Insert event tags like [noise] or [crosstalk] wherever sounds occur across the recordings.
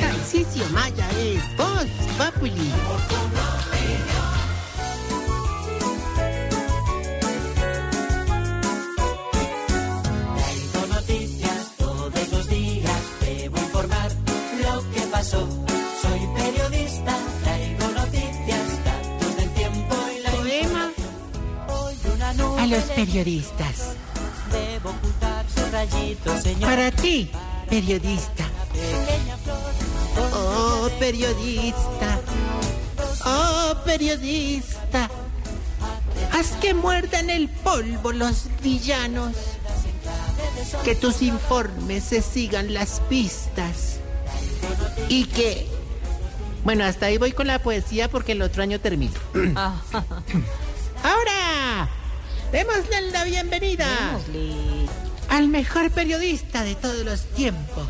Tarcisio Maya es Voz Populi. Traigo noticias todos los días, debo informar lo que pasó. Soy periodista, traigo noticias, datos del tiempo y la Poema Hoy una nube a los periodistas. debo ocultar sus rayitos, señor. Para ti, periodista. Oh, periodista. Oh, periodista. Haz que muerdan el polvo los villanos. Que tus informes se sigan las pistas. Y que... Bueno, hasta ahí voy con la poesía porque el otro año termino. Ahora, démosle la bienvenida al mejor periodista de todos los tiempos.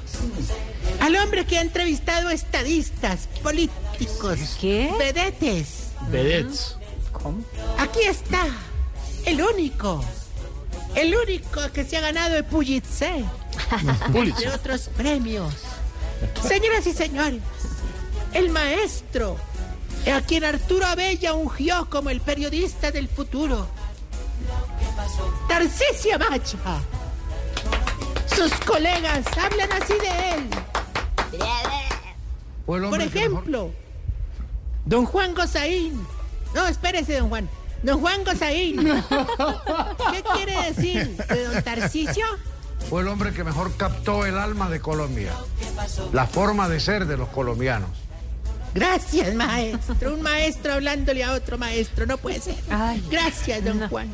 Al hombre que ha entrevistado estadistas, políticos, ¿Qué? vedetes. Vedettes. Aquí está, el único, el único que se ha ganado el Pulitzer [laughs] de Pulitzer. otros premios. Señoras y señores, el maestro, a quien Arturo Abella ungió como el periodista del futuro. Tarcisio Macha. Sus colegas hablan así de él. Por ejemplo, don Juan Gozaín. No, espérese, don Juan. Don Juan Gozaín. [laughs] ¿Qué quiere decir de don Tarcisio? Fue el hombre que mejor captó el alma de Colombia, la forma de ser de los colombianos. Gracias, maestro. Un maestro hablándole a otro maestro. No puede ser. Ay, Gracias, don Juan.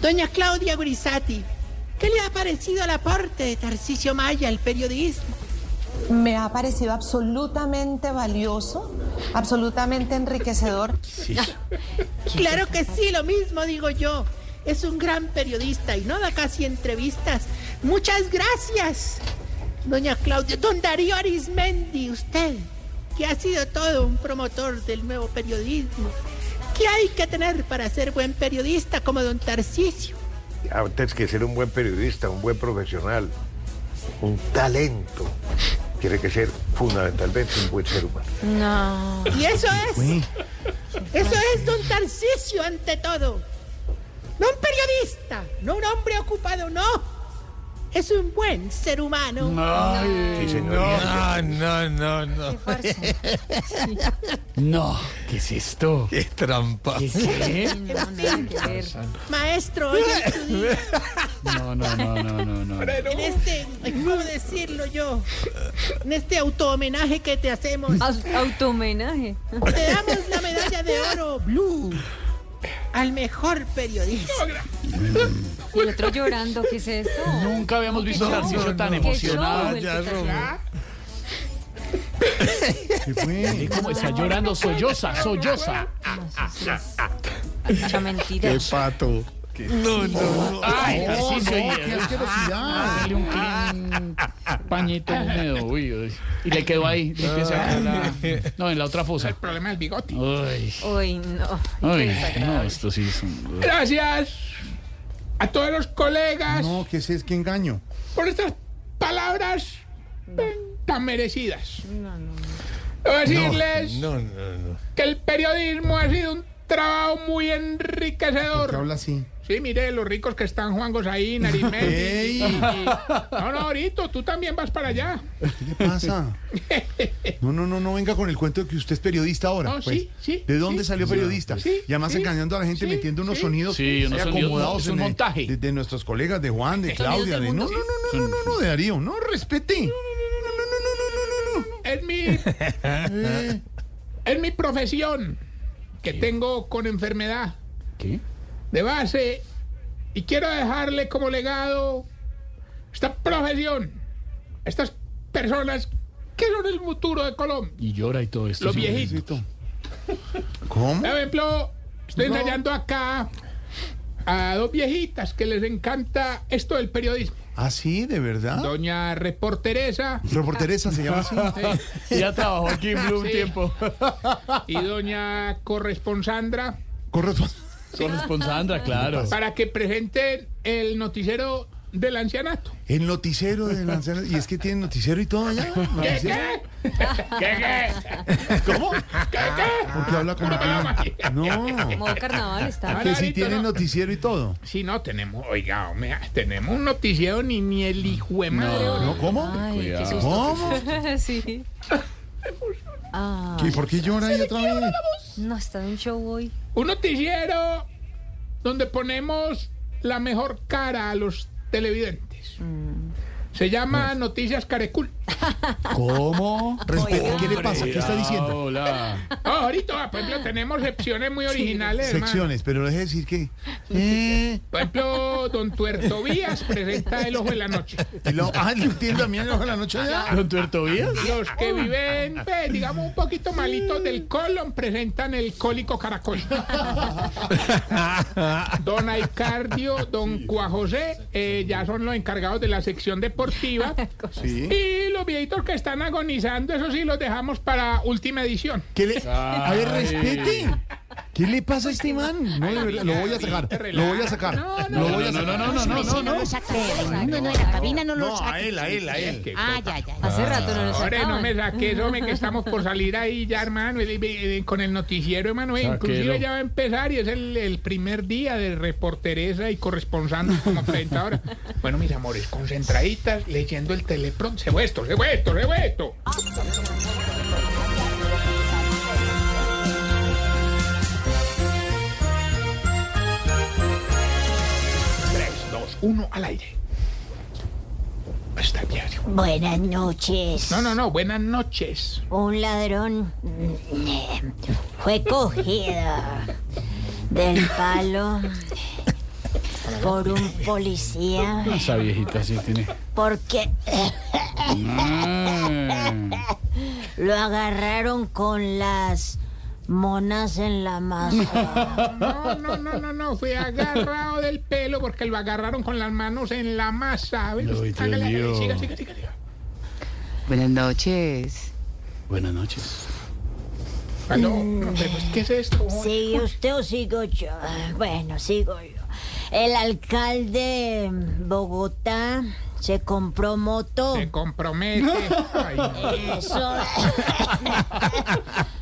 Doña Claudia Gurizati. ¿Qué le ha parecido el aporte de Tarcisio Maya al periodismo? Me ha parecido absolutamente valioso, absolutamente enriquecedor. [laughs] Claro que sí, lo mismo digo yo. Es un gran periodista y no da casi entrevistas. Muchas gracias, doña Claudia. Don Darío Arismendi, usted, que ha sido todo un promotor del nuevo periodismo. ¿Qué hay que tener para ser buen periodista como don Tarcisio? Antes que ser un buen periodista, un buen profesional, un talento, tiene que ser fundamentalmente un buen ser humano. No. Y eso es. Eso es don Tarcisio ante todo. No un periodista, no un hombre ocupado, no. Es un buen ser humano. No, no, no, Qué [laughs] no. farsa. No, ¿qué es esto? Qué trampa. ¿Qué? Que ver. Maestro, día, No, no, no, no, no, no. en este, ¿cómo decirlo yo? En este auto-homenaje que te hacemos, Autohomenaje. te damos la medalla de oro blue al mejor periodista. Y el otro llorando, ¿qué es esto? Nunca habíamos visto a. Tarcisio tan Qué emocionado. show [laughs] el que está llorando, solloza, solloza. Mucha mentira. pato. No, no, no. Ay, asquerosidad. Dale un clean pañito húmedo. Uy, uy. Y le quedó ahí. le empieza a la- [laughs] No, en la otra fosa. El problema del bigote. Uy, Uy, no. uy, Qué no, esto sí es un... Gracias a todos los colegas No, ¿qué es, es que engaño? por estas palabras tan merecidas. No, no, no. Debo decirles No, no, no. que el periodismo ha sido un trabajo muy ¿Por enriquecedor. qué habla así? Sí, mire, los ricos que están Juan Gosaín, Arismendi. [laughs] Ey. y- y- No, no, ahorita tú también vas para allá. ¿Qué le pasa? No, no, no, no venga con el cuento de que usted es periodista ahora. No, pues. sí, sí, ¿De dónde sí. salió periodista? Sí, y además sí, engañando a la gente sí, metiendo unos sí. sonidos Sí, unos sonidos, acomodados es un en el- montaje. De, de nuestros colegas, de Juan, de Claudia, de... No, no, no, no, no, no, no, de Darío. No, respete. No, no, no, no, no, no, no, no. Es mi, [laughs] es mi profesión que tengo con enfermedad ¿Qué? de base y quiero dejarle como legado esta profesión, estas personas que son el futuro de Colombia. Y llora y todo esto. Los sí. viejitos. ¿Cómo? Por ejemplo, estoy ensayando acá a dos viejitas que les encanta esto del periodismo. ¿Ah, sí? ¿De verdad? Doña Reporteresa Reporteresa se llama así. [laughs] Ya trabajó aquí en Blue un Sí. tiempo. [laughs] y doña Corresponsandra Corresponde. Con Responsandra, claro. para que presenten el noticiero del ancianato. El noticiero de la anciana- Y es que tiene noticiero y todo allá. ¿Qué, ¿Noticiero? qué? ¿Qué, qué? ¿Cómo? ¿Qué, qué? Porque habla como... No. Modo carnaval está. Que Clarito, tiene ¿no? noticiero y todo. Sí, no, tenemos, oiga, hombre, tenemos un noticiero ni, ni el hijo de madre. ¿No? ¿Cómo? Ay, qué susto. ¿Cómo? [laughs] sí. Ah, ¿Qué, ¿Por qué llora ahí otra vez? no, está en un show hoy. Un noticiero donde ponemos la mejor cara a los televidentes. Se llama Noticias Carecul. [laughs] ¿Cómo? ¿Qué le pasa? ¿Qué está diciendo? Hola. Oh, ahorita, por ejemplo, tenemos secciones muy originales, hermano. Secciones, pero deje de decir que... Eh, Por ejemplo, Don Tuertobías presenta El Ojo de la Noche. y lo- ah, mí en el ojo de la noche ya. ¿Con Tuertovías? Los que viven, pues, digamos, un poquito malitos del colon presentan el cólico caracol. [laughs] Don Aicardio, Don Cuajosé, eh, ya son los encargados de la sección deportiva. Sí. Y los viejitos que están agonizando, eso sí, los dejamos para última edición. ¿Qué le... A ver, respete. ¿Qué le pasa a este man? No, lo voy a sacar. Lo voy a sacar. No, Lo voy a No, no, sacar. no, no, no, no, no. lo saca de Raimundo, no, de la cabina no lo No, a saca. él, a él, a él. Ah, ya, ya, ya. Hace rato no lo Ahora no sacaban. me saques, hombre, que [laughs] estamos por salir ahí ya, hermano, con el noticiero, hermano. Inclusive ya va a empezar y es el, el primer día de reporteresa y corresponsal como presentadora. Bueno, mis amores, concentraditas, leyendo el telepron. Se fue esto, se fue esto, se fue esto. Uno, al aire. Está diario. Buenas noches. No, no, no, buenas noches. Un ladrón mm, fue cogido del palo por un policía Esa viejita sí tiene. porque Ah, lo agarraron con las monas en la masa. No, no, no, no, no, fue agarrado del pelo porque lo agarraron con las manos en la masa. A ver, Lo hágale, siga, siga, siga, siga. Buenas noches. buenas noches. No, pero, pues, ¿qué es esto? ¿Sigue usted o sigo yo? Bueno, sigo yo. El alcalde de Bogotá se compró moto. Se compromete. Ay, no. Eso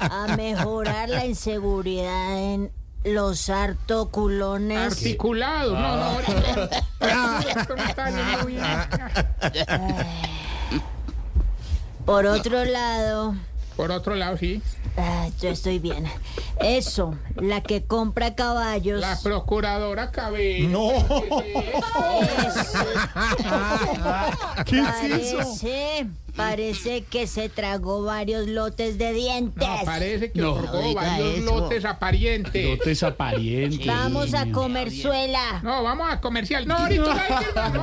a mejorar la inseguridad en los hartoculones. Articulado, no, no. Por otro lado, Por otro lado, sí, ah, yo estoy bien. Eso, la que compra caballos. la procuradora Cabello. No. [laughs] ¿Qué es eso? Parece, parece que se tragó varios lotes de dientes. No, parece que No, oiga varios eso. lotes a parientes. Dotes a pariente. Vamos a comer suela. No, vamos a comercial. No, ahorita no,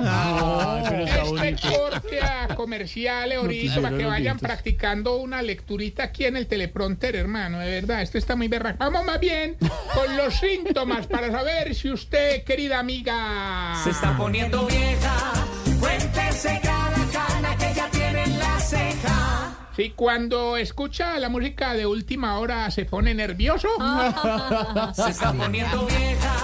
no, aprovecho. Este corte a comerciales ahorita para que vayan dientes. practicando una lecturita aquí en el teleprompter, hermano, de verdad, esto está muy berraco. Vamos más bien con los síntomas para saber si usted, querida amiga... Se está poniendo vieja. Cuéntese cada Si cuando escucha la música de última hora se pone nervioso. [laughs] Se está poniendo vieja.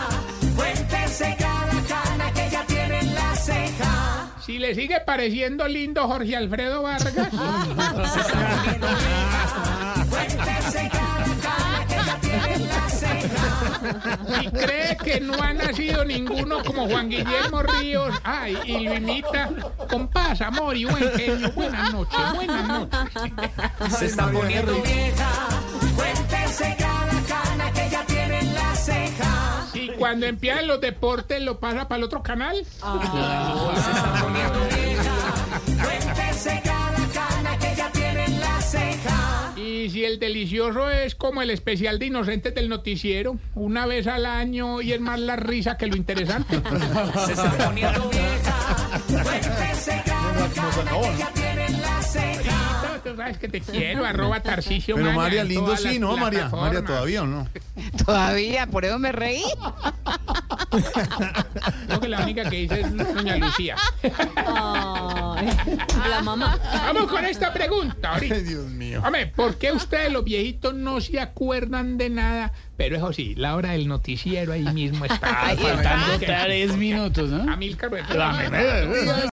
Cuéntese cada cana que ya tiene en la ceja. Si le sigue pareciendo lindo Jorge Alfredo Vargas. [laughs] Se está poniendo vieja. Cuéntese cada Si cree que no ha nacido ninguno como Juan Guillermo Ríos, ay, y lo imita con paz, amor y buen genio. Buenas noches, buenas noches. Se está poniendo vieja. Cuéntese cada cana que ya tiene en la ceja. Y cuando empiezan los deportes, lo pasa para el otro canal. Se está poniendo vieja. Cuéntese cada Y si el delicioso es como el especial de inocentes del noticiero, una vez al año y es más la risa que lo interesante. [laughs] Se está poniendo [laughs] vieja. Cuéntese cada ya la ceja. Tú sabes que te quiero, arroba Tarcicio Pero Maya María, en lindo todas sí, las ¿no, María? plataformas. María, ¿todavía o no? [laughs] Todavía, por eso me reí. Creo que la única que dice es doña Lucía. Ay. [laughs] La mamá. Vamos con esta pregunta ahorita. Dios mío. Hombre, ¿por qué ustedes los viejitos no se acuerdan de nada? Pero eso sí, la hora del noticiero ahí mismo está. Faltando tres minutos, ¿no? Amílcar, La-